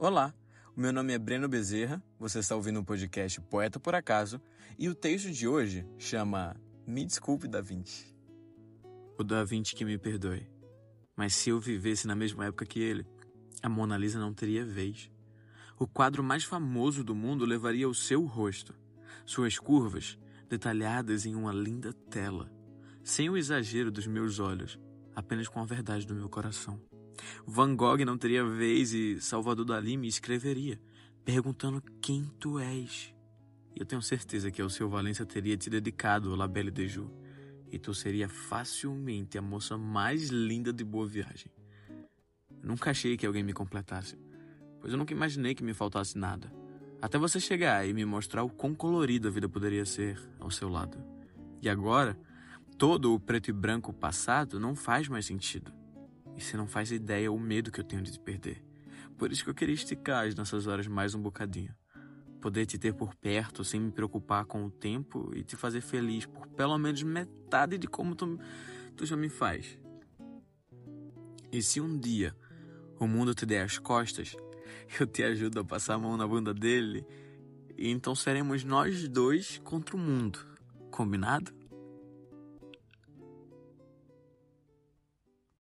Olá, o meu nome é Breno Bezerra, você está ouvindo o podcast Poeta por Acaso e o texto de hoje chama Me Desculpe, Da Vinci. O Da Vinci que me perdoe, mas se eu vivesse na mesma época que ele, a Mona Lisa não teria vez. O quadro mais famoso do mundo levaria o seu rosto, suas curvas detalhadas em uma linda tela, sem o exagero dos meus olhos, apenas com a verdade do meu coração. Van Gogh não teria vez e Salvador Dali me escreveria, perguntando quem tu és. Eu tenho certeza que o seu Valência teria te dedicado La Belle de Jour, e tu seria facilmente a moça mais linda de Boa Viagem. nunca achei que alguém me completasse, pois eu nunca imaginei que me faltasse nada. Até você chegar e me mostrar o quão colorida a vida poderia ser ao seu lado. E agora, todo o preto e branco passado não faz mais sentido. E você não faz ideia o medo que eu tenho de te perder. Por isso que eu queria esticar nessas horas mais um bocadinho. Poder te ter por perto sem me preocupar com o tempo e te fazer feliz por pelo menos metade de como tu, tu já me faz. E se um dia o mundo te der as costas, eu te ajudo a passar a mão na bunda dele, e então seremos nós dois contra o mundo. Combinado?